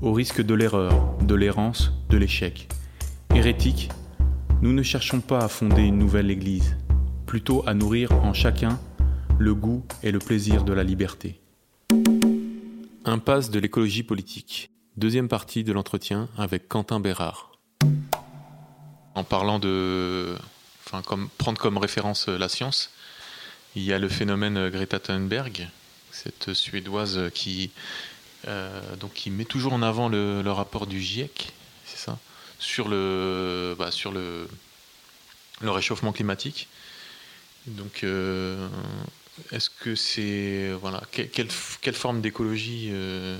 au risque de l'erreur, de l'errance, de l'échec. Hérétiques, nous ne cherchons pas à fonder une nouvelle Église, plutôt à nourrir en chacun le goût et le plaisir de la liberté. Impasse de l'écologie politique. Deuxième partie de l'entretien avec Quentin Bérard. En parlant de. Enfin, comme, prendre comme référence la science, il y a le phénomène Greta Thunberg, cette Suédoise qui euh, donc qui met toujours en avant le, rapport du GIEC, c'est ça, sur le, bah, sur le réchauffement climatique. Donc, euh, est-ce que c'est voilà, quelle, quelle forme d'écologie euh,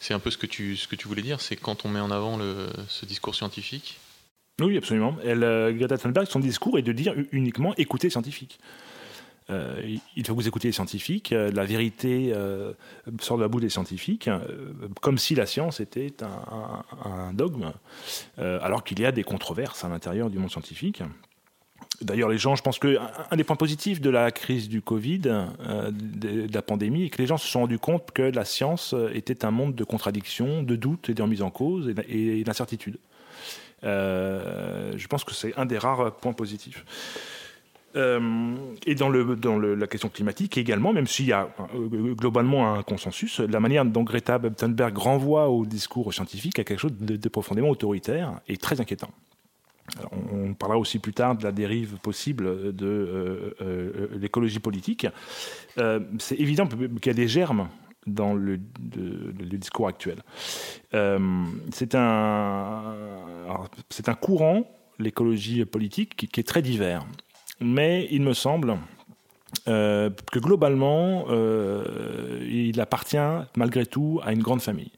C'est un peu ce que tu ce que tu voulais dire, c'est quand on met en avant le, ce discours scientifique? Oui, absolument. Elle, Greta Thunberg, son discours est de dire uniquement écoutez scientifique. Euh, il faut que vous écoutiez les scientifiques. Euh, la vérité euh, sort de la boue des scientifiques, comme si la science était un, dogme, alors qu'il y a des controverses à l'intérieur du monde scientifique. D'ailleurs, les gens, je pense que un des points positifs de la crise du Covid, de, la pandémie, est que les gens se sont rendus compte que la science était un monde de contradictions, de doutes et de remise en cause et, d'incertitudes. je pense que c'est un des rares points positifs. Euh, et dans, la question climatique également, même s'il y a euh, globalement un consensus, la manière dont Greta Thunberg renvoie au discours scientifique a quelque chose de, profondément autoritaire et très inquiétant. on, parlera aussi plus tard de la dérive possible de euh, l'écologie politique. C'est évident qu'il y a des germes dans le, discours actuel. c'est un, courant, l'écologie politique, qui est très divers mais il me semble euh, que globalement, euh, il appartient malgré tout à une grande famille.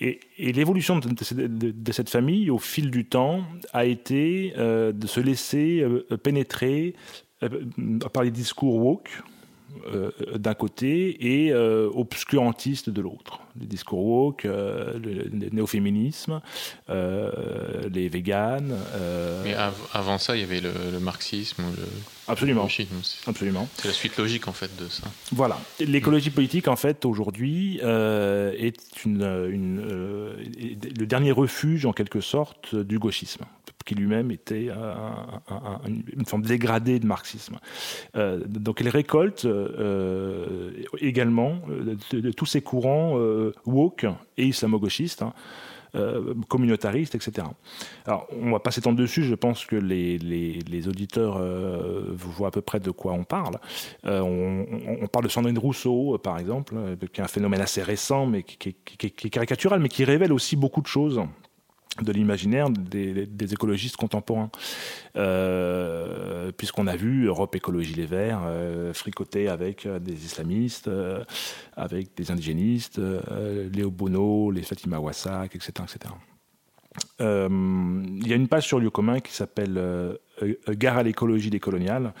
Et, l'évolution de, cette famille au fil du temps a été euh, de se laisser pénétrer par les discours woke, euh, d'un côté et euh, obscurantiste de l'autre. Les discours woke, euh, le, néo-féminisme, les véganes. Mais avant ça, il y avait le, marxisme le. Absolument. Absolument. C'est la suite logique en fait de ça. Voilà. L'écologie politique en fait aujourd'hui est une, le dernier refuge en quelque sorte du gauchisme qui lui-même était une forme dégradée de marxisme. Euh, donc elle récolte euh, également euh, de, tous ces courants woke et islamo-gauchistes. Hein, communautaristes, etc. Alors, on va pas s'étendre dessus, je pense que les, auditeurs voient à peu près de quoi on parle. on, parle de Sandrine Rousseau, par exemple, qui est un phénomène assez récent, mais qui est caricatural, mais qui révèle aussi beaucoup de choses de l'imaginaire des, écologistes contemporains. Euh, puisqu'on a vu Europe Écologie Les Verts euh, fricoter avec euh, des islamistes, avec des indigénistes, Léo Bono, les Fatima Wassak, etc. etc. Il y a une page sur Lieu commun qui s'appelle Gare à l'écologie décoloniale,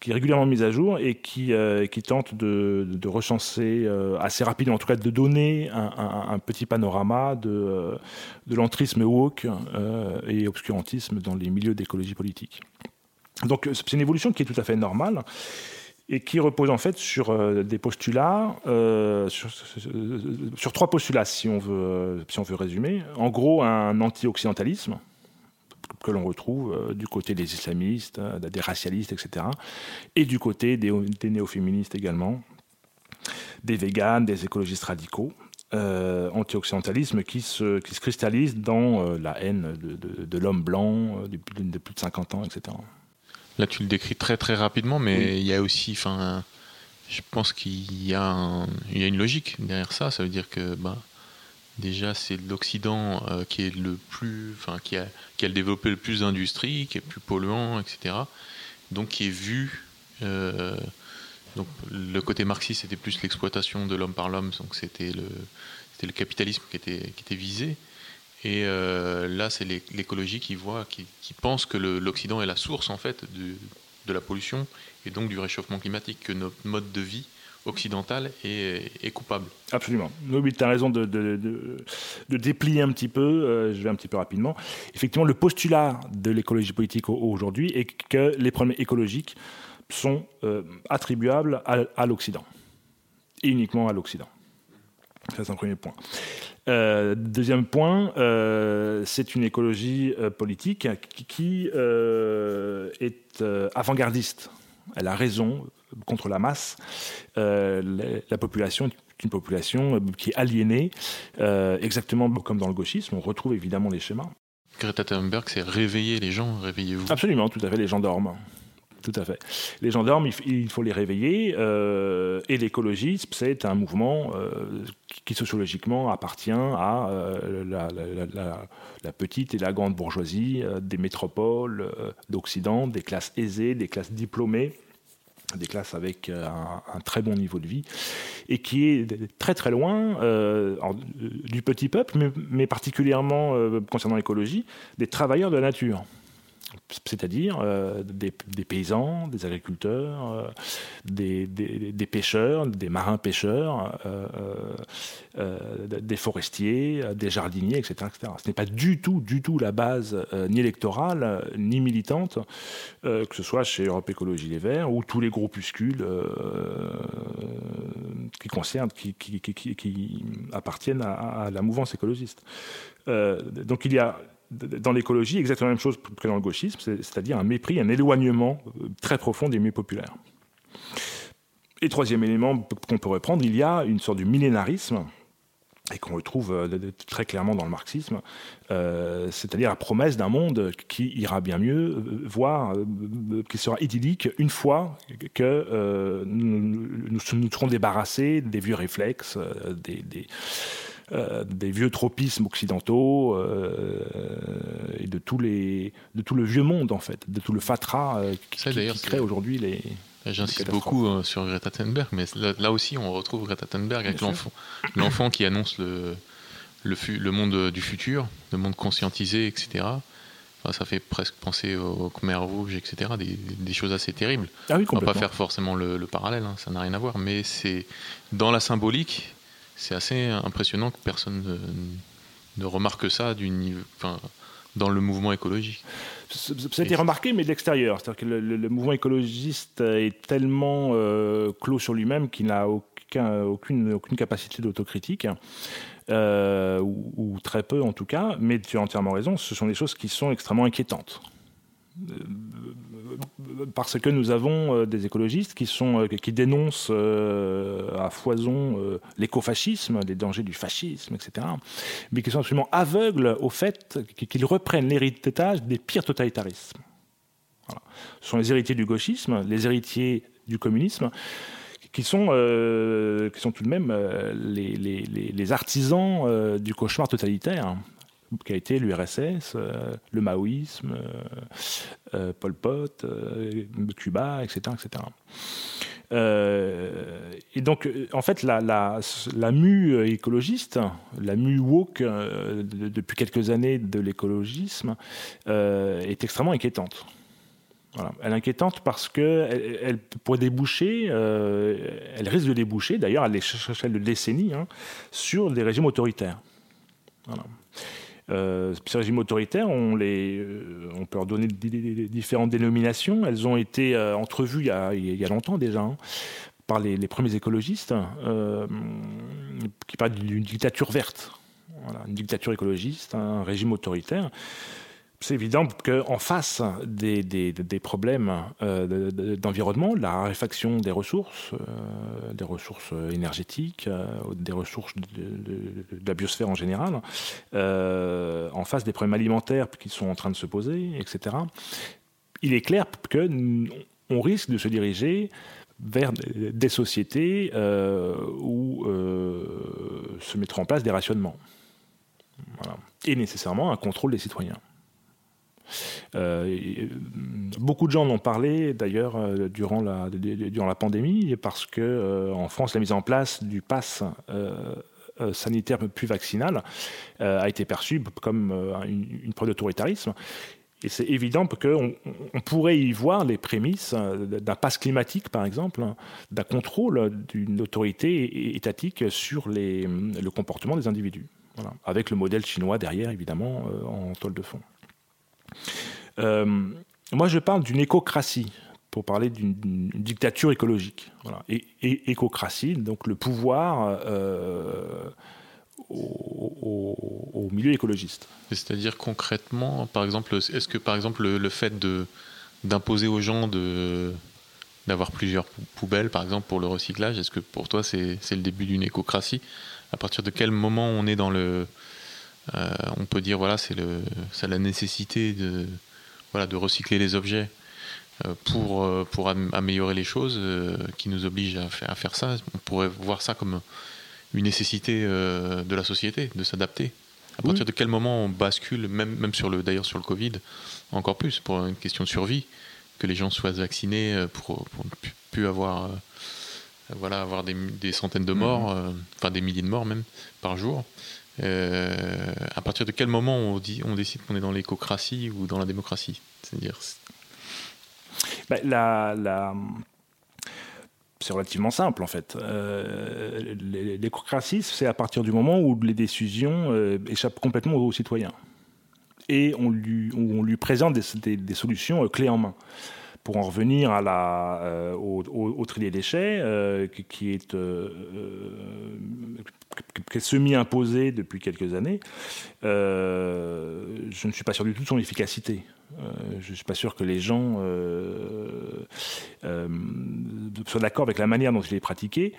qui est régulièrement mise à jour et qui, euh, tente de, de recenser euh, assez rapidement, en tout cas de donner un, petit panorama de, euh, de l'entrisme woke et obscurantisme dans les milieux d'écologie politique. Donc c'est une évolution qui est tout à fait normale et qui repose en fait sur des postulats, sur, sur, trois postulats si on veut, si on veut résumer. En gros, un anti-occidentalisme, que l'on retrouve euh, du côté des islamistes, euh, des racialistes, etc. Et du côté des, néo-féministes également, des véganes, des écologistes radicaux. anti-occidentalisme qui se, qui se cristallise dans la haine de, l'homme blanc de plus de 50 ans, etc. Là, tu le décris très très rapidement, mais il y a aussi, enfin, je pense qu'il y, a il y a une logique derrière ça. Ça veut dire que, bah, déjà, c'est l'Occident euh, qui est le plus, enfin, qui a, qui a développé le plus d'industrie, qui est plus polluant, etc. Donc, qui est vu. Euh, donc, le côté marxiste, c'était plus l'exploitation de l'homme par l'homme, donc c'était le, le capitalisme qui était, qui était visé. Et euh, là, c'est l'écologie qui voit, qui, qui pense que l'Occident est la source en fait de la pollution et donc du réchauffement climatique, que notre mode de vie occidental est, coupable. Absolument. Oui, tu as raison de, de, déplier un petit peu, euh, je vais un petit peu rapidement. Effectivement, le postulat de l'écologie politique aujourd'hui est que les problèmes écologiques sont euh, attribuables à, l'Occident, et uniquement à l'Occident. Ça, c'est un premier point. Euh, deuxième point, c'est une écologie politique qui est avant-gardiste elle a raison contre la masse. Euh, la population est une population euh, qui est aliénée, euh, exactement comme dans le gauchisme. On retrouve évidemment les schémas. Greta Thunberg, c'est réveiller les gens, réveillez-vous. Absolument, tout à fait, les gens dorment. Tout à fait. Les gendarmes, il faut les réveiller. et l'écologisme, c'est un mouvement qui sociologiquement appartient à la, petite et la grande bourgeoisie des métropoles d'Occident, des classes aisées, des classes diplômées des classes avec euh, un, très bon niveau de vie, et qui est très très loin euh, du petit peuple, mais, particulièrement euh, concernant l'écologie, des travailleurs de la nature c'est-à-dire euh, des, paysans, des agriculteurs, euh, des, pêcheurs, des marins pêcheurs, euh, des forestiers, des jardiniers, etc., Ce n'est pas du tout, du tout la base ni électorale ni militante, que ce soit chez Europe Écologie Les Verts ou tous les groupuscules qui concernent, qui, qui, appartiennent à, à, la mouvance écologiste. donc il y a dans l'écologie exactement la même chose que dans le gauchisme, c'est-à-dire un mépris, un éloignement euh, très profond des milieux populaires. Et troisième élément qu'on pourrait prendre, il y a une sorte de millénarisme et qu'on retrouve euh, très clairement dans le marxisme, euh, c'est-à-dire la promesse d'un monde qui ira bien mieux, voire qui sera idyllique une fois que nous, nous, serons débarrassés des vieux réflexes, des, euh, des vieux tropismes occidentaux euh, et de, tous les, de tout le vieux monde, en fait, de tout le fatras euh, qui, crée aujourd'hui les. J'insiste beaucoup sur Greta Thunberg, mais là, aussi on retrouve Greta Thunberg avec l'enfant. L'enfant qui annonce le, le, le, monde du futur, le monde conscientisé, etc. ça fait presque penser aux Khmer rouges, etc. Des, des, choses assez terribles. Ah oui, on va pas faire forcément le, parallèle, hein, ça n'a rien à voir, mais c'est dans la symbolique, c'est assez impressionnant que personne ne, remarque ça dans le mouvement écologique. Ça a été remarqué, mais de l'extérieur. C'est-à-dire que le, mouvement écologiste est tellement euh, clos sur lui-même qu'il n'a aucune, capacité d'autocritique. Euh, ou, très peu en tout cas, mais tu as entièrement raison, ce sont des choses qui sont extrêmement inquiétantes. Euh, parce que nous avons euh, des écologistes qui, sont, euh, qui dénoncent à foison l'écofascisme, les dangers du fascisme, etc., mais qui sont absolument aveugles au fait qu'ils reprennent l'héritage des pires totalitarismes. Ce sont les héritiers du gauchisme, les héritiers du communisme, qui sont, qui sont tout de même les artisans du cauchemar totalitaire qui a été l'URSS, euh, le maoïsme, euh, euh, Pol Pot, Cuba, etc. etc. et donc, en fait, la, la, la mue écologiste, la mue woke depuis quelques années de l'écologisme, est extrêmement inquiétante. Elle est inquiétante parce qu'elle elle, pourrait déboucher, elle risque de déboucher, d'ailleurs à l'échelle de décennies, hein, sur des régimes autoritaires. Voilà. Euh, ces régimes autoritaires, on, euh, peut leur donner différentes dénominations. Elles ont été euh, entrevues il y, a, longtemps déjà hein, par les, premiers écologistes qui parlent d'une dictature verte. Une dictature écologiste, un régime autoritaire. C'est évident qu'en face des, problèmes euh, d'environnement, la raréfaction des ressources, euh, des ressources énergétiques, euh, des ressources de, la biosphère en général, en face des problèmes alimentaires qui sont en train de se poser, etc., il est clair qu'on risque de se diriger vers des sociétés où se mettront en place des rationnements. Et nécessairement un contrôle des citoyens. Euh, euh, beaucoup de gens en ont parlé d'ailleurs euh, durant, la, pandémie parce que en France la mise en place du pass sanitaire plus vaccinal a été perçue comme une, preuve d'autoritarisme. Et c'est évident qu'on on pourrait y voir les prémices d'un pass climatique, par exemple, d'un contrôle d'une autorité étatique sur le comportement des individus. Avec le modèle chinois derrière, évidemment, en toile de fond. Euh, moi, je parle d'une écocratie pour parler d'une dictature écologique. Et, écocratie, donc le pouvoir euh, au, milieu écologiste. C'est-à-dire concrètement, par exemple, est-ce que par exemple le, fait d'imposer aux gens d'avoir plusieurs poubelles, par exemple, pour le recyclage, est-ce que pour toi c'est le début d'une écocratie? À partir de quel moment on est dans le euh, on peut dire voilà c'est le la nécessité de voilà de recycler les objets euh, pour euh, pour améliorer les choses qui nous oblige à faire, à faire ça. On pourrait voir ça comme une nécessité de la société de s'adapter. À partir de quel moment on bascule, même, même sur le, d'ailleurs sur le Covid, encore plus pour une question de survie, que les gens soient vaccinés pour, ne plus avoir, voilà, avoir des, centaines de morts, mm-hmm. enfin des milliers de morts même par jour. Euh, à partir de quel moment on, décide qu'on est dans l'écocratie ou dans la démocratie? C'est-à-dire bah, c'est relativement simple en fait. Euh, l'écocratie, c'est à partir du moment où les décisions euh, échappent complètement aux citoyens et on lui, on lui présente des, solutions clés en main. Pour en revenir à la, au, au, tri des déchets, qui est semi-imposée depuis quelques années, euh, je ne suis pas sûr du tout de son efficacité. Euh, je ne suis pas sûr que les gens euh, soient d'accord avec la manière dont il est pratiqué.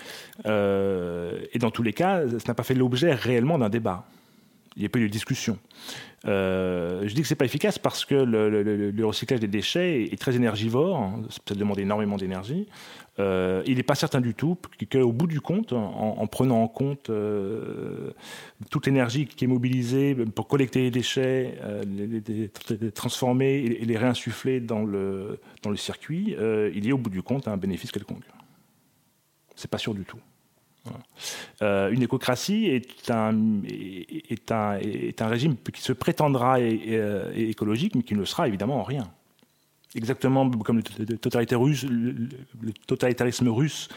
et dans tous les cas, ça n'a pas fait l'objet réellement d'un débat. Il n'y a pas eu de discussion. je dis que c'est pas efficace parce que le, recyclage des déchets est, très énergivore, ça demande énormément d'énergie. Euh, il n'est pas certain du tout qu'au bout du compte, en, prenant en compte euh, toute l'énergie qui est mobilisée pour collecter les déchets, euh, les, transformer et, les réinsuffler dans le, dans le circuit, il y a au bout du compte un bénéfice quelconque. C'est pas sûr du tout. une écocratie est un, est, un, est un, régime qui se prétendra écologique, mais qui ne le sera évidemment en rien exactement comme le totalitarisme russe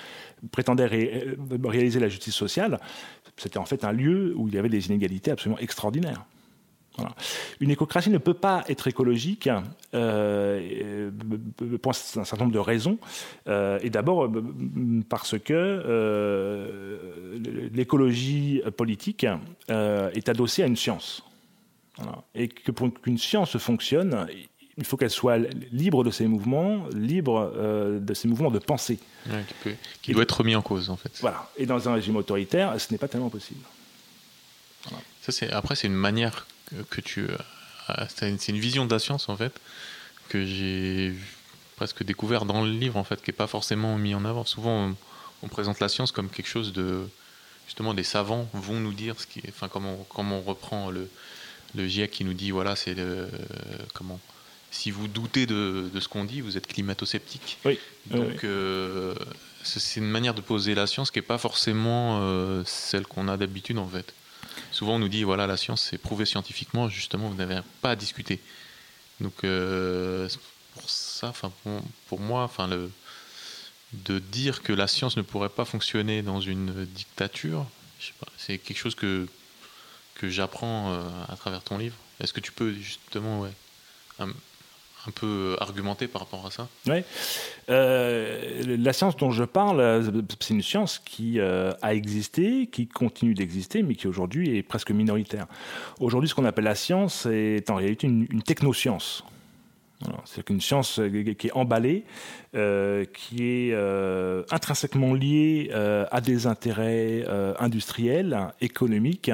prétendait euh, réaliser la justice sociale, c'était en fait un lieu où il y avait des inégalités absolument extraordinaires. Une écocratie ne peut pas être écologique euh, pour un certain nombre de raisons. Euh, et d'abord parce que l'écologie politique est adossée à une science. Et que pour qu'une science fonctionne, il faut qu'elle soit libre de ses mouvements, libre euh, de ses mouvements de pensée. qui, doit être remis en cause, en fait. Voilà. Et dans un régime autoritaire, ce n'est pas tellement possible. Ça, c'est, après, c'est une manière que, tu. Euh, c'est une, vision de la science, en fait, que j'ai presque découvert dans le livre, en fait, qui n'est pas forcément mis en avant. Souvent, on, présente la science comme quelque chose de. Justement, des savants vont nous dire ce qui est. Enfin, comment, comment on reprend le, le GIEC qui nous dit, voilà, c'est le. comment si vous doutez de, ce qu'on dit, vous êtes climato-sceptique. Oui. Donc, euh, c'est une manière de poser la science qui n'est pas forcément euh, celle qu'on a d'habitude, en fait. Souvent, on nous dit, voilà, la science, c'est prouvé scientifiquement, justement, vous n'avez pas à discuter. Donc, euh, pour ça, enfin, pour, moi, enfin, le, de dire que la science ne pourrait pas fonctionner dans une dictature, c'est quelque chose que, que j'apprends à travers ton livre. Est-ce que tu peux, justement, ouais, un peu argumenter par rapport à ça Oui. la science dont je parle, c'est une science qui a existé, qui continue d'exister, mais qui aujourd'hui est presque minoritaire. Aujourd'hui, ce qu'on appelle la science est en réalité une, technoscience. C'est une science euh, qui est emballée, euh, qui est euh, intrinsèquement liée à des intérêts industriels, économiques,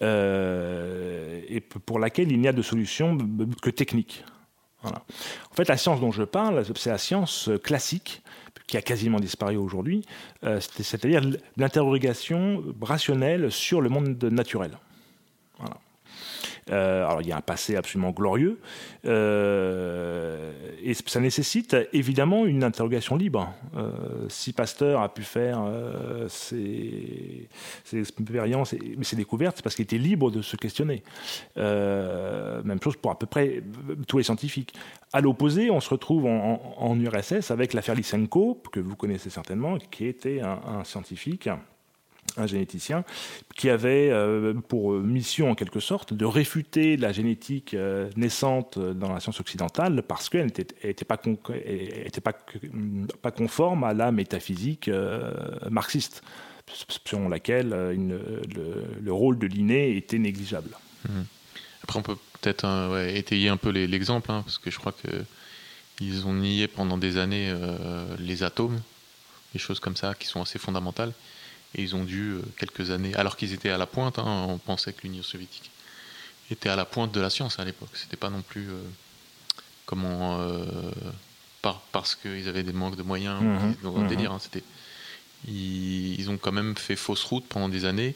et pour laquelle il n'y a de solution que technique. En fait, la science dont je parle, c'est la science classique, qui a quasiment disparu aujourd'hui, c'est-à-dire l'interrogation rationnelle sur le monde naturel. Euh, alors il y a un passé absolument glorieux, euh, et ça nécessite évidemment une interrogation libre. Euh, si Pasteur a pu faire ses, expériences et ses découvertes, c'est parce qu'il était libre de se questionner. même chose pour à peu près tous les scientifiques. À l'opposé, on se retrouve en, URSS avec l'affaire Lysenko, que vous connaissez certainement, qui était un scientifique un généticien, qui avait euh, pour mission en quelque sorte de réfuter la génétique euh, naissante dans la science occidentale parce qu'elle n'était pas, conforme à la métaphysique euh, marxiste, selon laquelle le, rôle de l'inné était négligeable. Mmh. Après, on peut peut-être étayer un peu l'exemple, hein, parce que je crois qu'ils ont nié pendant des années les atomes, des choses comme ça qui sont assez fondamentales. Et ils ont dû, euh, quelques années, alors qu'ils étaient à la pointe, hein, on pensait que l'Union soviétique était à la pointe de la science à l'époque. C'était pas non plus euh, comment euh, parce qu'ils avaient des manques de moyens, mmh, mmh. délire. Hein, c'était ils, ont quand même fait fausse route pendant des années.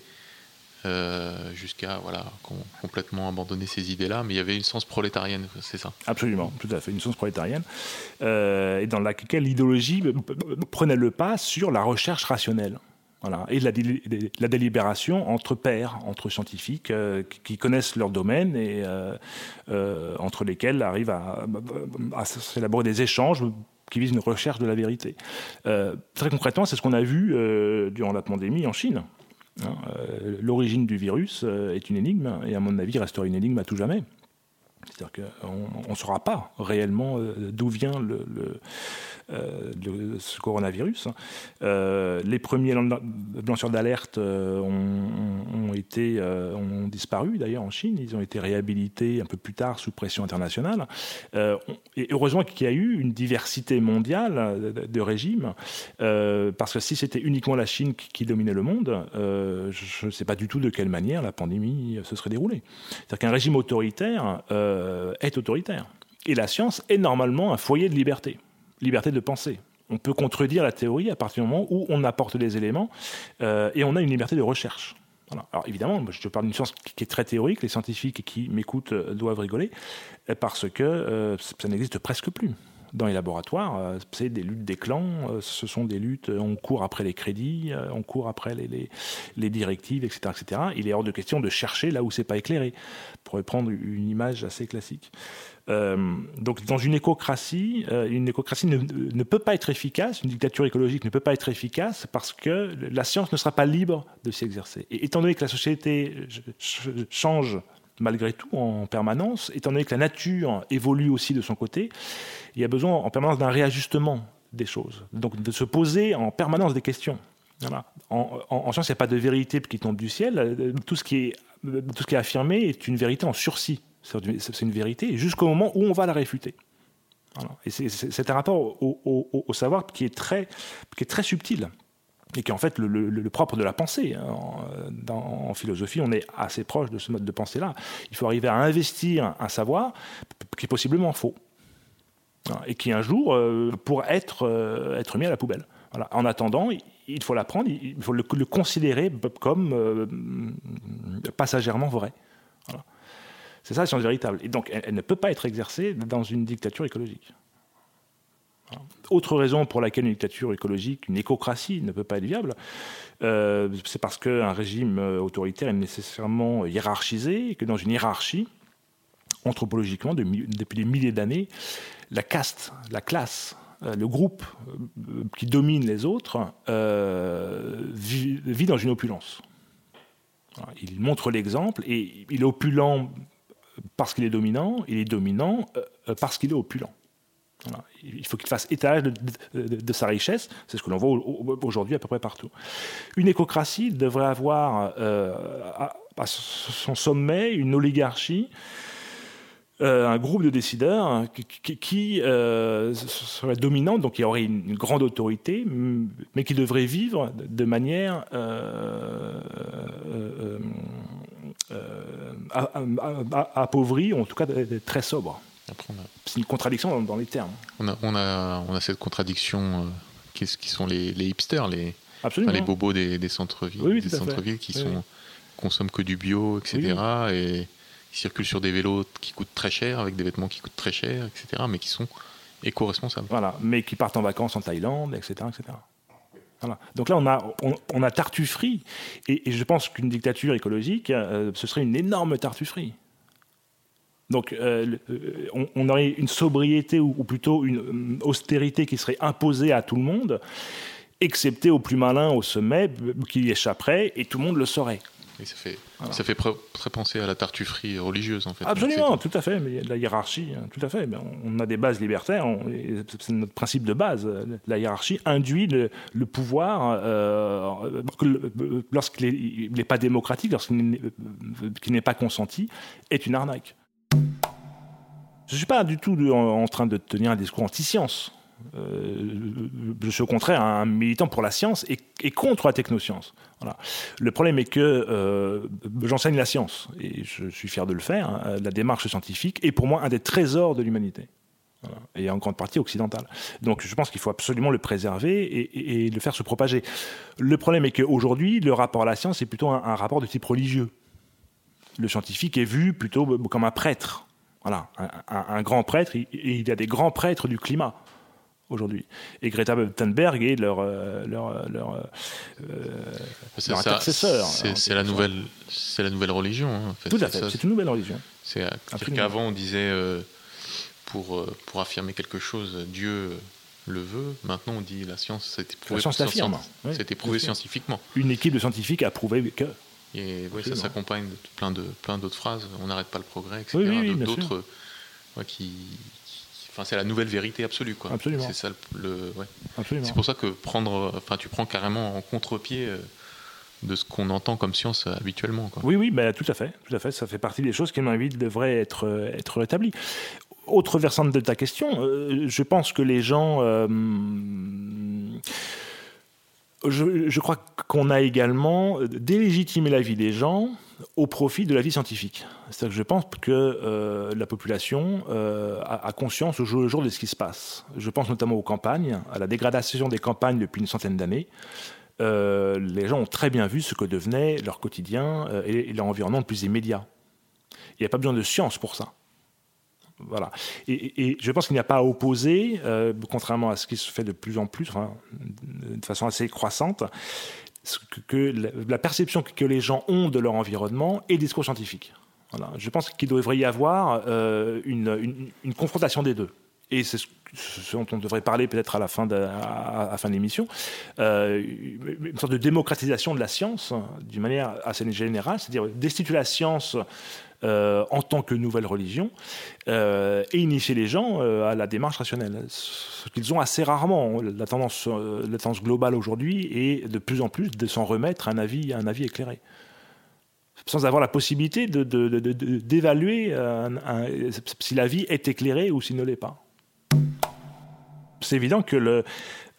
jusqu'à voilà complètement abandonner ces idées-là, mais il y avait une sens prolétarienne, c'est ça. Absolument, tout à fait, une sens prolétarienne, et dans laquelle l'idéologie prenait le pas sur la recherche rationnelle et la, délibération entre pairs, entre scientifiques euh, qui connaissent leur domaine et euh, euh, entre lesquels arrivent à, s'élaborer des échanges qui visent une recherche de la vérité. très concrètement, c'est ce qu'on a vu durant la pandémie en Chine. Hein. L'origine du virus est une énigme et à mon avis restera une énigme à tout jamais. C'est-à-dire qu'on ne saura pas réellement d'où vient le, de ce coronavirus. Euh, les premiers lanceurs d'alerte euh, ont, ont disparu d'ailleurs en Chine. Ils ont été réhabilités un peu plus tard sous pression internationale. et heureusement qu'il y a eu une diversité mondiale de, régimes, parce que si c'était uniquement la Chine qui, dominait le monde, je ne sais pas du tout de quelle manière la pandémie se serait déroulée. C'est-à-dire qu'un régime autoritaire est autoritaire. Et la science est normalement un foyer de liberté liberté de penser. On peut contredire la théorie à partir du moment où on apporte des éléments euh, et on a une liberté de recherche. Alors évidemment, je parle d'une science qui est très théorique, les scientifiques qui m'écoutent euh, doivent rigoler, euh, parce que ça n'existe presque plus. Dans les laboratoires, c'est des luttes des clans, ce sont des luttes, on court après les crédits, on court après les, directives, etc., etc. Il est hors de question de chercher là où c'est pas éclairé, pour reprendre une image assez classique. Euh, donc dans une écocratie, euh, une écocratie ne, peut pas être efficace, une dictature écologique ne peut pas être efficace parce que la science ne sera pas libre de s'exercer. Et étant donné que la société change malgré tout en permanence, étant donné que la nature évolue aussi de son côté, il y a besoin en permanence d'un réajustement des choses, donc de se poser en permanence des questions. En, en, science, il n'y a pas de vérité qui tombe du ciel. Tout ce qui est, affirmé est une vérité en sursis. C'est une vérité jusqu'au moment où on va la réfuter. C'est un rapport au, savoir qui est très subtil et qui est en fait le, propre de la pensée. Hein. En, philosophie, on est assez proche de ce mode de pensée-là. Il faut arriver à investir un savoir qui est possiblement faux et qui un jour euh, pourrait être, euh, mis à la poubelle. En attendant, il faut l'apprendre, il faut le, considérer comme euh, passagèrement vrai. C'est ça la science véritable. Et donc, elle, ne peut pas être exercée dans une dictature écologique. Autre raison pour laquelle une dictature écologique, une écocratie ne peut pas être viable, euh, c'est parce qu'un régime euh, autoritaire est nécessairement hiérarchisé et que dans une hiérarchie, anthropologiquement, depuis des milliers d'années, la caste, la classe, euh, le groupe qui domine les autres vit, vit, dans une opulence. Il montre l'exemple et il est opulent parce qu'il est dominant, il est dominant parce qu'il est opulent. Il faut qu'il fasse étalage de, sa richesse. C'est ce que l'on voit aujourd'hui à peu près partout. Une écocratie devrait avoir euh, à, son sommet une oligarchie, euh, un groupe de décideurs qui, euh, serait dominant, donc y aurait une, grande autorité, mais qui devrait vivre de manière appauvrie, ou en tout cas très sobre. C'est une contradiction dans, les termes. On a, on a, on a cette contradiction euh, qui, qui, sont les, les hipsters, les, les bobos des, des centres-villes, des centres-villes qui sont, consomment que du bio, etc. Et qui circulent sur des vélos qui coûtent très cher, avec des vêtements qui coûtent très cher, etc. Mais qui sont éco-responsables. Voilà, mais qui partent en vacances en Thaïlande, etc. etc. Voilà. Donc là, on a, on, a tartufferie. Et, et, je pense qu'une dictature écologique, euh, ce serait une énorme tartufferie. Donc euh, euh, on, aurait une sobriété ou, plutôt une euh, austérité qui serait imposée à tout le monde, excepté aux plus malins au sommet qui y échapperaient et tout le monde le saurait. ça fait, ça fait très penser à la tartufferie religieuse en fait. Absolument, tout à fait, mais la hiérarchie, hein, tout à fait. On a des bases libertaires, c'est notre principe de base. La hiérarchie induit le, pouvoir lorsqu'il n'est pas démocratique, lorsqu'il n'est pas consenti, est une arnaque. Je ne suis pas du tout en, train de tenir un discours anti-science. Euh, je suis au contraire un militant pour la science et, contre la technoscience. Le problème est que euh, j'enseigne la science et je suis fier de le faire. Hein. La démarche scientifique est pour moi un des trésors de l'humanité. et en grande partie occidentale. Donc je pense qu'il faut absolument le préserver et, le faire se propager. Le problème est qu'aujourd'hui, le rapport à la science est plutôt un rapport de type religieux. Le scientifique est vu plutôt comme un prêtre voilà, un, grand prêtre, et il y a des grands prêtres du climat aujourd'hui. Et Greta Thunberg est leur, euh, leur, euh, leur, euh, intercesseur. C'est la, nouvelle, la nouvelle religion. Hein, en fait. Tout à fait, c'est une nouvelle religion. C'est qu'avant on disait, pour, pour affirmer quelque chose, Dieu le veut. Maintenant on dit la science, c'était prouvé, C'était prouvé scientifiquement. Une équipe de scientifiques a prouvé que et ça s'accompagne de plein de plein d'autres phrases. On n'arrête pas le progrès, etc. d'autres qui, enfin, c'est la nouvelle vérité absolue, quoi. Absolument. C'est ça le, C'est pour ça que prendre, enfin, tu prends carrément en contre-pied euh, de ce qu'on entend comme science habituellement. Quoi. Oui, oui, bah, tout à fait, tout à fait. Ça fait partie des choses qui, avis, devraient être être rétablies. Autre versant de ta question, euh, je pense que les gens euh, je, crois qu'on a également délégitimé la vie des gens au profit de la vie scientifique. C'est-à-dire que je pense que euh, la population euh, a, conscience au jour le jour de ce qui se passe. Je pense notamment aux campagnes, à la dégradation des campagnes depuis une centaine d'années. Euh, les gens ont très bien vu ce que devenait leur quotidien et, et leur environnement le plus immédiat. Il n'y a pas besoin de science pour ça. Voilà. Et, je pense qu'il n'y a pas à opposer, euh, contrairement à ce qui se fait de plus en plus, de façon assez croissante, la, perception que, les gens ont de leur environnement et le discours scientifique. Je pense qu'il devrait y avoir euh, une, confrontation des deux. Et c'est ce, dont on devrait parler peut-être à la fin de, à, fin l'émission, euh, une sorte de démocratisation de la science, d'une manière assez générale, c'est-à-dire destituer la science euh, en tant que nouvelle religion euh, et initier les gens à la démarche rationnelle. Ce qu'ils ont assez rarement. La tendance, la tendance globale aujourd'hui est de plus en plus de s'en remettre à un avis, un avis éclairé sans avoir la possibilité d'évaluer de, si la vie est éclairée ou s'il ne l'est pas. C'est évident que le,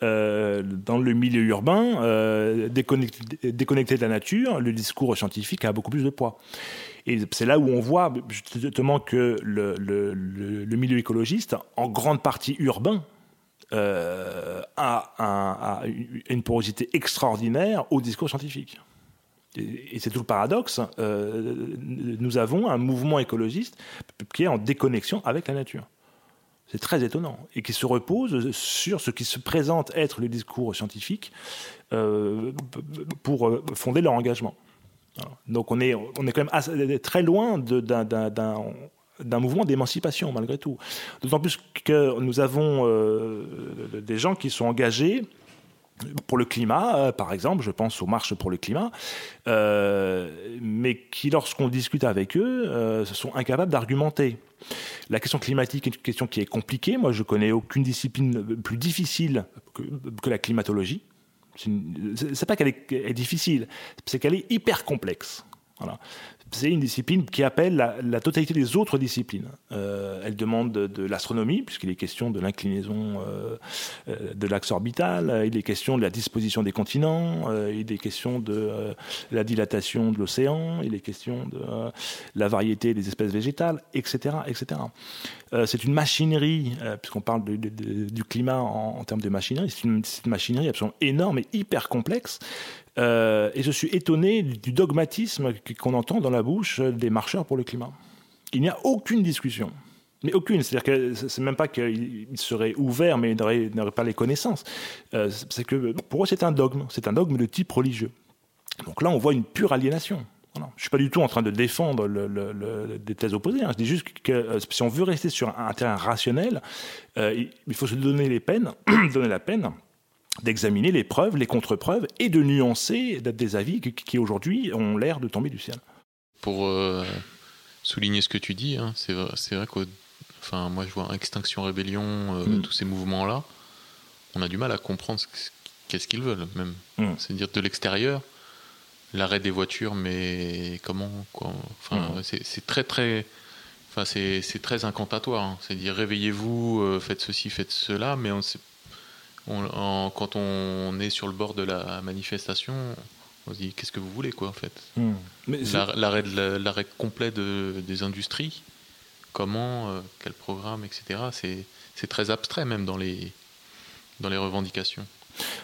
dans le milieu urbain, déconnecté, déconnecté, de la nature, le discours scientifique a beaucoup plus de poids. Et c'est là où on voit justement que le, milieu écologiste, en grande partie urbain, euh, a, une porosité extraordinaire au discours scientifique. Et, c'est tout le paradoxe. Euh, nous avons un mouvement écologiste qui est en déconnexion avec la nature. C'est très étonnant et qui se repose sur ce qui se présente être le discours scientifique euh, pour fonder leur engagement. Donc on est, on est quand même très loin d'un mouvement d'émancipation malgré tout. D'autant plus que nous avons euh, des gens qui sont engagés pour le climat, par exemple, je pense aux marches pour le climat, mais qui, lorsqu'on discute avec eux, se sont incapables d'argumenter. La question climatique est une question qui est compliquée. Moi, je connais aucune discipline plus difficile que, la climatologie. C'est pas qu'elle est, difficile, c'est qu'elle est hyper complexe. Voilà c'est une discipline qui appelle la, totalité des autres disciplines. Euh, elle demande de, l'astronomie, puisqu'il est question de l'inclinaison euh, euh, de l'axe orbital, il est question de la disposition des continents, il est question de la dilatation de l'océan, il est question de la variété des espèces végétales, etc. etc. c'est une machinerie, puisqu'on parle du climat en, termes de machinerie, c'est une, machinerie absolument énorme et hyper complexe euh, et je suis étonné du dogmatisme qu'on entend dans la bouche des marcheurs pour le climat. Il n'y a aucune discussion. Mais aucune. C'est-à-dire que c'est même pas qu'ils seraient ouverts, mais ils n'auraient pas les connaissandes. Euh, c'est que pour eux, c'est un dogme. C'est un dogme de type religieux. Donc là, on voit une pure aliénation. Je ne suis pas du tout en train de défendre des thèses opposées. Hein. Je dis juste que euh, si on veut rester sur un, terrain rationnel, il faut se donner les peines, donner la peine d'examiner les preuves, les contre-preuves et de nuancer des avis qui, aujourd'hui ont l'air de tomber du ciel. Pour euh, souligner ce que tu dis, hein, c'est vrai, que enfin, moi je vois Extinction Rébellion, euh, mm. tous ces mouvements-là, on a du mal à comprendre qu'est-ce qu'ils veulent même. Mm. C'est-à-dire de l'extérieur, l'arrêt des voitures, mais comment quoi, enfin, mm. C'est très très... Enfin, c'est très incantatoire. Hein. C'est dire réveillez-vous, euh, faites ceci, faites cela, mais on quand on est sur le bord de la manifestation, on se dit qu'est-ce que vous voulez quoi en fait? Hmm. L'arrêt l'arrêt complet de, des industries, comment, euh, quel programme, etc. C'est très abstrait même dans les, dans les revendications.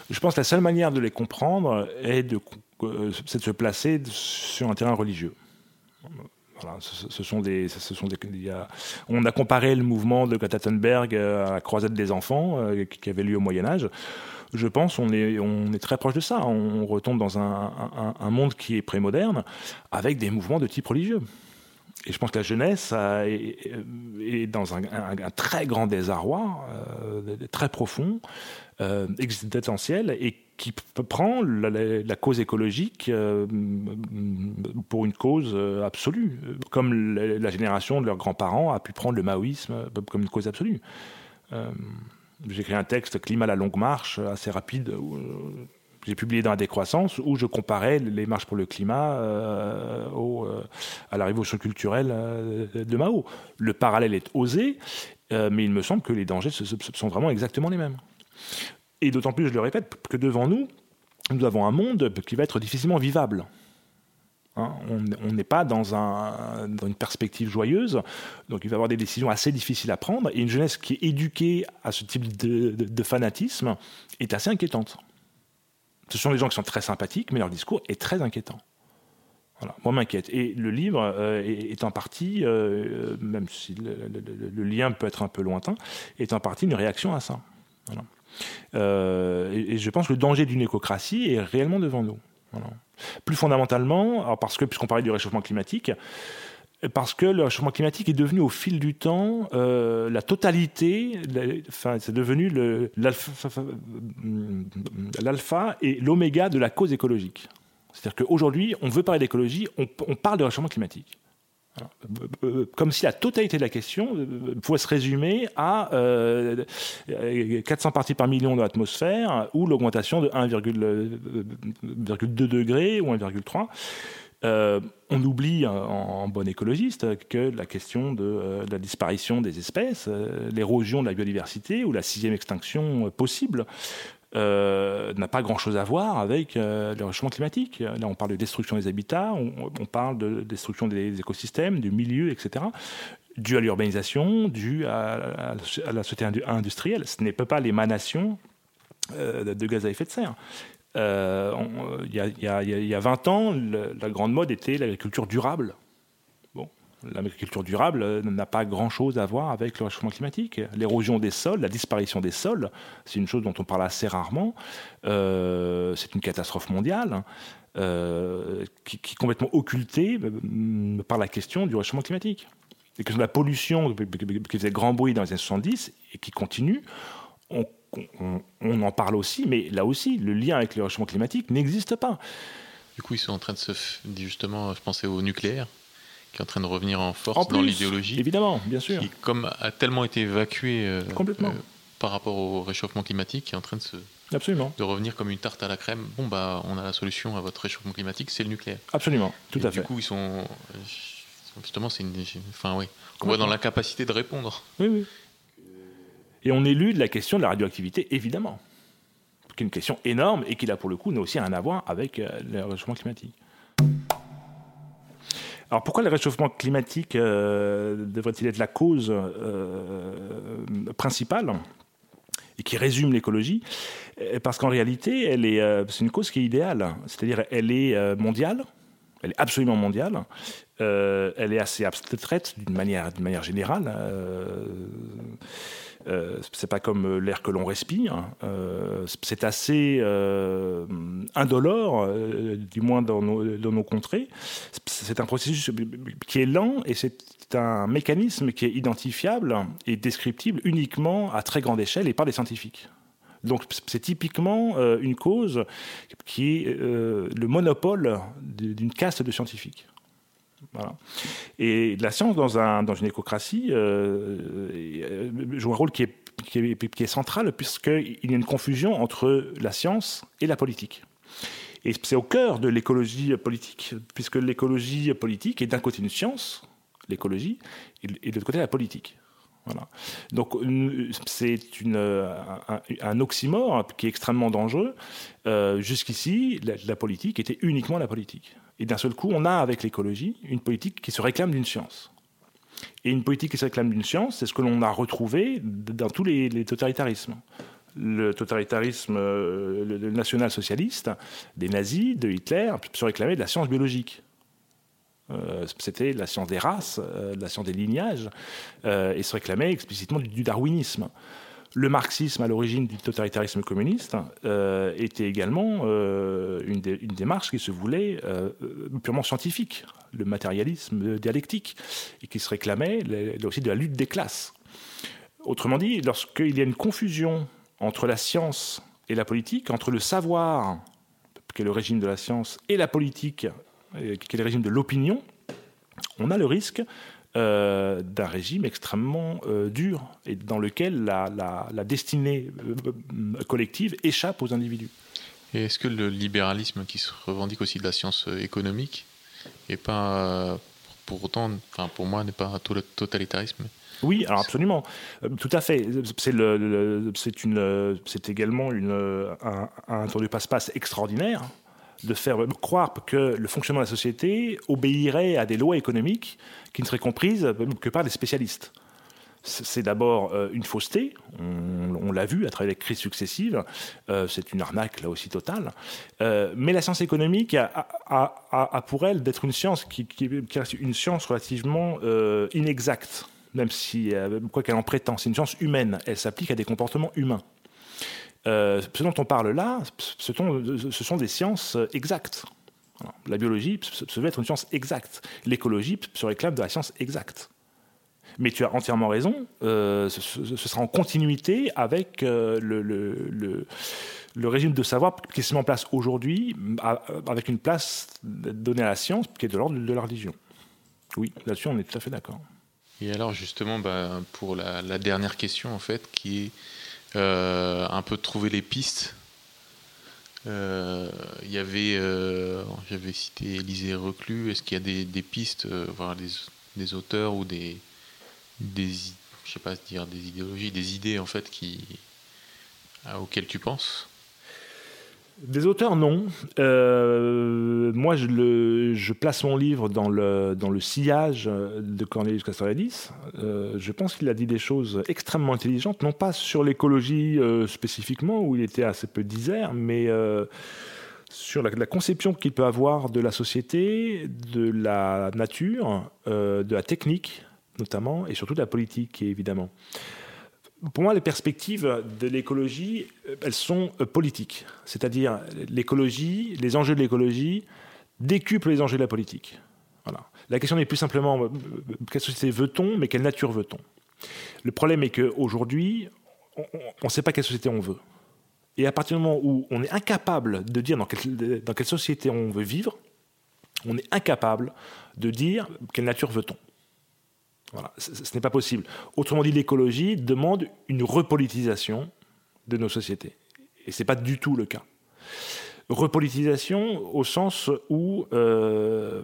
Je pense que la seule manière de les comprendre est de, euh, se placer sur un terrain religieux on a comparé le mouvement de Katzenberg à la croisade des enfants euh, qui avait lieu au Moyen Âge. Je pense on est, on est très proche de ça. On retombe dans un, un, monde qui est prémoderne avec des mouvements de type religieux. Et je pense que la jeunesse est, dans un, très grand désarroi, euh, très profond, euh, existentiel, et qui prend la, cause écologique euh, pour une cause euh, absolue, comme la, génération de leurs grands-parents a pu prendre le maoïsme comme une cause absolue. J'ai écrit un texte, Climat à la longue marche, assez rapide, j'ai publié dans la décroissance, où je comparais les marches pour le climat au, à la révolution culturelle de Mao. Le parallèle est osé, mais il me semble que les dangers sont vraiment exactement les mêmes. Et d'autant plus, je le répète, que devant nous, nous avons un monde qui va être difficilement vivable. Hein, on n'est pas dans, une perspective joyeuse, donc il va y avoir des décisions assez difficiles à prendre, et une jeunesse qui est éduquée à ce type de, fanatisme est assez inquiétante. Ce sont des gens qui sont très sympathiques, mais leur discours est très inquiétant. Voilà, moi m'inquiète. Et le livre euh, est, en partie, euh, même si le, lien peut être un peu lointain, est en partie une réaction à ça. Euh, et, je pense que le danger d'une écocratie est réellement devant nous. Plus fondamentalement, parce que puisqu'on parlait du réchauffement climatique, parce que le réchauffement climatique est devenu au fil du temps euh, la totalité, enfin c'est devenu l'alpha et l'oméga de la cause écologique. C'est-à-dire qu'aujourd'hui, on veut parler d'écologie, on parle de réchauffement climatique. Comme si la totalité de la question euh, pouvait se résumer à 400 euh, parties par million de l'atmosphère ou l'augmentation de 1,2 degrés ou 1,3. Euh, on oublie en, bon écologiste que la question de, la disparition des espèces, l'érosion de la biodiversité ou la sixième extinction possible euh, n'a pas grand-chose à voir avec euh, le réchauffement climatique. Là, on parle de destruction des habitats, on, parle de destruction des écosystèmes, du milieu, etc., dû à l'urbanisation, dû à, la société industrielle. Ce n'est pas l'émanation euh, de gaz à effet de serre. Il y, a 20 ans, la grande mode était l'agriculture durable l'agriculture durable euh, n'a pas grand-chose à voir avec le réchauffement climatique. L'érosion des sols, la disparition des sols, c'est une chose dont on parle assez rarement. Euh, c'est une catastrophe mondiale euh, qui, est complètement occultée par la question du réchauffement climatique. Et que la pollution qui faisait grand bruit dans les années 70 et qui continue, on on, en parle aussi, mais là aussi, le lien avec le réchauffement climatique n'existe pas. Du coup, ils sont en train de se. Justement, je pensais au nucléaire, qui est en train de revenir en force dans l'idéologie. Évidemment, bien sûr. Qui, comme a tellement été évacué euh, Complètement. Euh, par rapport au réchauffement climatique, qui est en train de se. Absolument. De revenir comme une tarte à la crème. Bon, bah, on a la solution à votre réchauffement climatique, c'est le nucléaire. Absolument, tout à fait. Du coup, ils sont. Justement, c'est une. Enfin, oui. On voit dans l'incapacité de répondre. Oui, oui. Et on élude la question de la radioactivité, évidemment. Qui est une question énorme et qui, là, pour le coup, n'a aussi rien à voir avec euh, le réchauffement climatique. Alors pourquoi le réchauffement climatique euh, devrait-il être la cause euh, principale et qui résume l'écologie? Parce qu'en réalité, elle est, c'est une cause qui est idéale, c'est-à-dire elle est mondiale, elle est absolument mondiale, elle est assez abstraite d'une manière, d'une manière générale. Euh, c'est pas comme euh, l'air que l'on respire. Euh, c'est assez indolore, du moins dans nos, dans nos contrées. C'est un processus qui est lent et c'est un mécanisme qui est identifiable et descriptible uniquement à très grande échelle et par les scientifiques. Donc c'est typiquement une cause qui est le monopole d'une caste de scientifiques. Et la science, dans, un, dans une écocratie, euh, euh, joue un rôle qui est, qui est, qui est central, puisqu'il y a une confusion entre la science et la politique. Et c'est au cœur de l'écologie politique, puisque l'écologie politique est d'un côté une science, l'écologie, et de l'autre côté la politique. Donc c'est un, un, oxymore qui est extrêmement dangereux. Euh, jusqu'ici, la, politique était uniquement la politique. Et d'un seul coup, on a avec l'écologie une politique qui se réclame d'une science. Et une politique qui se réclame d'une science, c'est ce que l'on a retrouvé dans tous les, totalitarismes. Le totalitarisme euh, national-socialiste, des nazis, de Hitler, se réclamait de la science biologique. Euh, c'était la science des races, euh, la science des lignages, et se réclamait explicitement du darwinisme. Le marxisme, à l'origine du totalitarisme communiste, euh, était également euh, une, démarche qui se voulait euh, purement scientifique, le matérialisme dialectique, et qui se réclamait aussi de la lutte des classes. Autrement dit, lorsqu'il y a une confusion entre la science et la politique, entre le savoir, qui est le régime de la science, et la politique, qui est le régime de l'opinion, on a le risque euh, d'un régime extrêmement euh, dur et dans lequel la, destinée euh, collective échappe aux individus. Et est-ce que le libéralisme qui se revendique aussi de la science économique et pas pour autant, enfin pour moi, n'est pas le totalitarisme? Oui, alors absolument, tout à fait. C'est le, c'est une, c'est également une, un, un tour du passe-passe extraordinaire de faire croire que le fonctionnement de la société obéirait à des lois économiques qui ne seraient comprises que par des spécialistes. C'est d'abord euh, une fausseté, on, l'a vu à travers les crises successives, euh, c'est une arnaque là aussi totale. Euh, mais la science économique a, pour elle d'être une science qui, qui, une science relativement inexacte, même si, quoi qu'elle en prétend, c'est une science humaine, elle s'applique à des comportements humains. Euh, ce dont on parle là, ce sont, des sciences exactes. La biologie, ce veut être une science exacte. L'écologie se réclame de la science exacte. Mais tu as entièrement raison, euh, ce, sera en continuité avec euh, le, régime de savoir qui se met en place aujourd'hui, avec une place donnée à la science qui est de l'ordre de la religion. Oui, là-dessus, on est tout à fait d'accord. Et alors, justement, bah, pour la, dernière question, en fait, qui est euh, un peu trouver les pistes. Euh, il y avait, euh, j'avais cité Élisée Reclus. Est-ce qu'il y a des, pistes, voir des, des, auteurs ou des, des, je sais pas dire, des idéologies, des idées en fait qui auxquelles tu penses? Des auteurs, non. Euh, moi, je, place mon livre dans le, sillage de Cornelius Castoriadis. Euh, je pense qu'il a dit des choses extrêmement intelligentes, non pas sur l'écologie euh, spécifiquement, où il était assez peu disert, mais sur la conception qu'il peut avoir de la société, de la nature, de la technique notamment, et surtout de la politique, évidemment pour moi, les perspectives de l'écologie, euh, elles sont euh, politiques. C'est-à-dire, l'écologie, les enjeux de l'écologie décuplent les enjeux de la politique. La question n'est plus simplement euh, quelle société veut-on, mais quelle nature veut-on. Le problème est qu'aujourd'hui, on ne sait pas quelle société on veut. Et à partir du moment où on est incapable de dire dans quelle, dans quelle société on veut vivre, on est incapable de dire quelle nature veut-on. Voilà, ce, n'est pas possible. Autrement dit, l'écologie demande une repolitisation de nos sociétés. Et ce n'est pas du tout le cas. Repolitisation au sens où euh,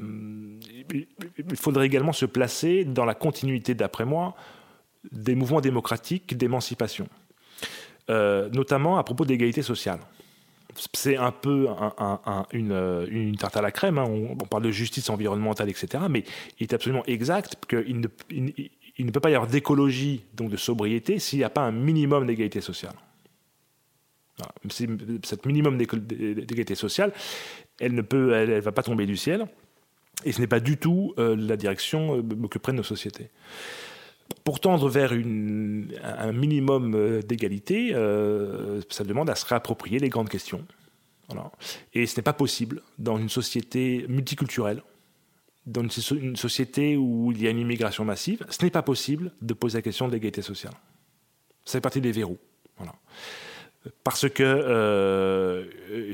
il faudrait également se placer dans la continuité, d'après moi, des mouvements démocratiques d'émancipation. Euh, notamment à propos d'égalité sociale. C'est un peu une, tarte à la crème, hein. on, parle de justice environnementale, etc. Mais il est absolument exact qu'il ne, il, ne peut pas y avoir d'écologie, donc de sobriété, s'il n'y a pas un minimum d'égalité sociale. Cette minimum d'égalité sociale, elle ne peut, elle, va pas tomber du ciel, et ce n'est pas du tout euh, la direction euh, que prennent nos sociétés pour tendre vers un minimum euh, d'égalité, euh, ça demande à se réapproprier les grandes questions. Et ce n'est pas possible dans une société multiculturelle, dans une, société où il y a une immigration massive, ce n'est pas possible de poser la question de l'égalité sociale. Fait partie des verrous. Parce que euh,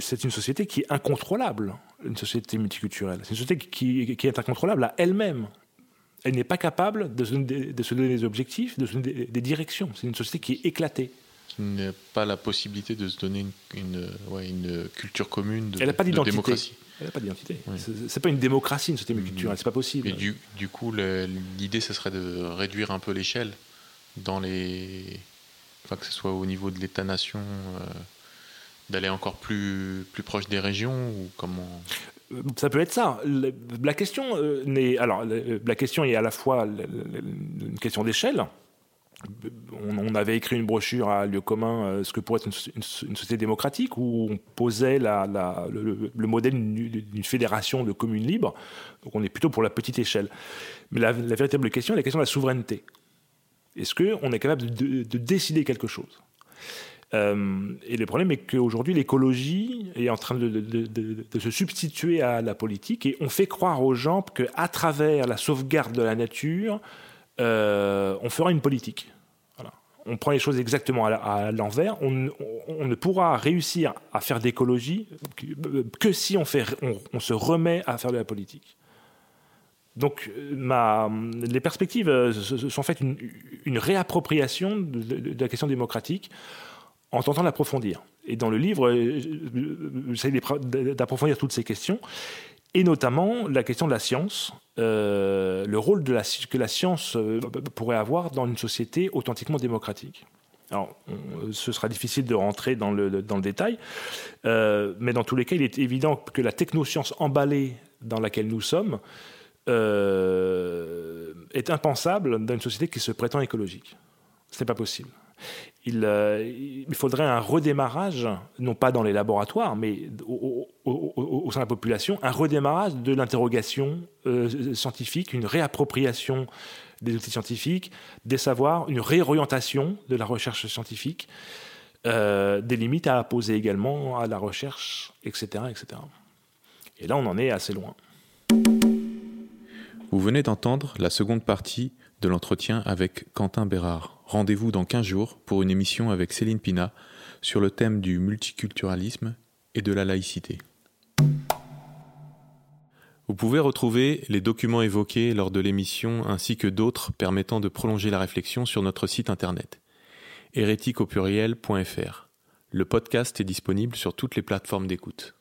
c'est une société qui est incontrôlable, une société multiculturelle. C'est une société qui est incontrôlable à elle-même elle n'est pas capable de se, donner des objectifs, de se donner des, directions. C'est une société qui est éclatée. Qui n'a pas la possibilité de se donner une, une, culture commune de, elle n'a pas d'identité. Elle n'a pas d'identité. C'est pas une démocratie, une société multiculturelle, c'est pas possible. Et du, du coup, l'idée, ce serait de réduire un peu l'échelle dans les. Enfin, que ce soit au niveau de l'État-nation, euh, d'aller encore plus, plus proche des régions ou comment? Ça peut être ça. La question euh, alors la question est à la fois une question d'échelle. On, avait écrit une brochure à lieu commun, euh, ce que pourrait être une, société démocratique, où on posait le, modèle d'une fédération de communes libres. Donc on est plutôt pour la petite échelle. Mais la, véritable question est la question de la souveraineté. Est-ce qu'on est capable de décider quelque chose? Euh, et le problème est qu'aujourd'hui, l'écologie est en train de, se substituer à la politique et on fait croire aux gens qu'à travers la sauvegarde de la nature, euh, on fera une politique. On prend les choses exactement à l'envers. On, ne pourra réussir à faire d'écologie que, si on, se remet à faire de la politique. Donc, ma, les perspectives sont faites une, une réappropriation de, la question démocratique en tentant d'approfondir. Et dans le livre, euh, j'essaie d'approfondir toutes ces questions, et notamment la question de la science, euh, le rôle que la science euh, pourrait avoir dans une société authentiquement démocratique. Alors, ce sera difficile de rentrer dans le détail, mais dans tous les cas, il est évident que la technoscience emballée dans laquelle nous sommes est impensable dans une société qui se prétend écologique. Ce n'est pas possible. Euh, il, faudrait un redémarrage, non pas dans les laboratoires, mais au, sein de la population, un redémarrage de l'interrogation euh, scientifique, une réappropriation des outils scientifiques, des savoirs, une réorientation de la recherche scientifique, euh, des limites à poser également à la recherche, etc., etc. Et là, on en est assez loin. Vous venez d'entendre la seconde partie de l'entretien avec Quentin Bérard. Rendez-vous dans 15 jours pour une émission avec Céline Pina sur le thème du multiculturalisme et de la laïcité. Vous pouvez retrouver les documents évoqués lors de l'émission ainsi que d'autres permettant de prolonger la réflexion sur notre site internet hérétique Le podcast est disponible sur toutes les plateformes d'écoute.